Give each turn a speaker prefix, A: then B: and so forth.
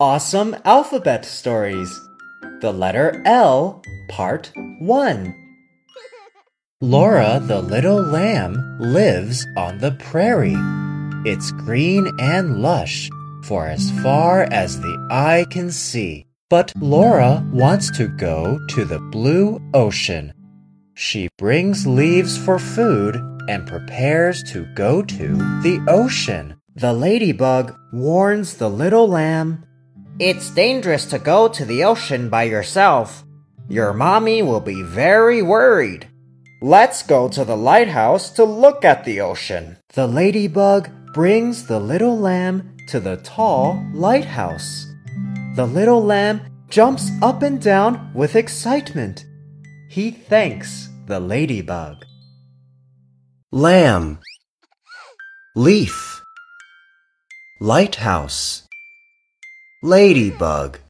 A: Awesome Alphabet Stories. The letter L, Part 1. Laura the little lamb lives on the prairie. It's green and lush for as far as the eye can see. But Laura wants to go to the blue ocean. She brings leaves for food and prepares to go to the ocean. The ladybug warns the little lamb
B: It's dangerous to go to the ocean by yourself. Your mommy will be very worried. Let's go to the lighthouse to look at the ocean.
A: The ladybug brings the little lamb to the tall lighthouse. The little lamb jumps up and down with excitement. He thanks the ladybug. Lamb, leaf, lighthouse, ladybug.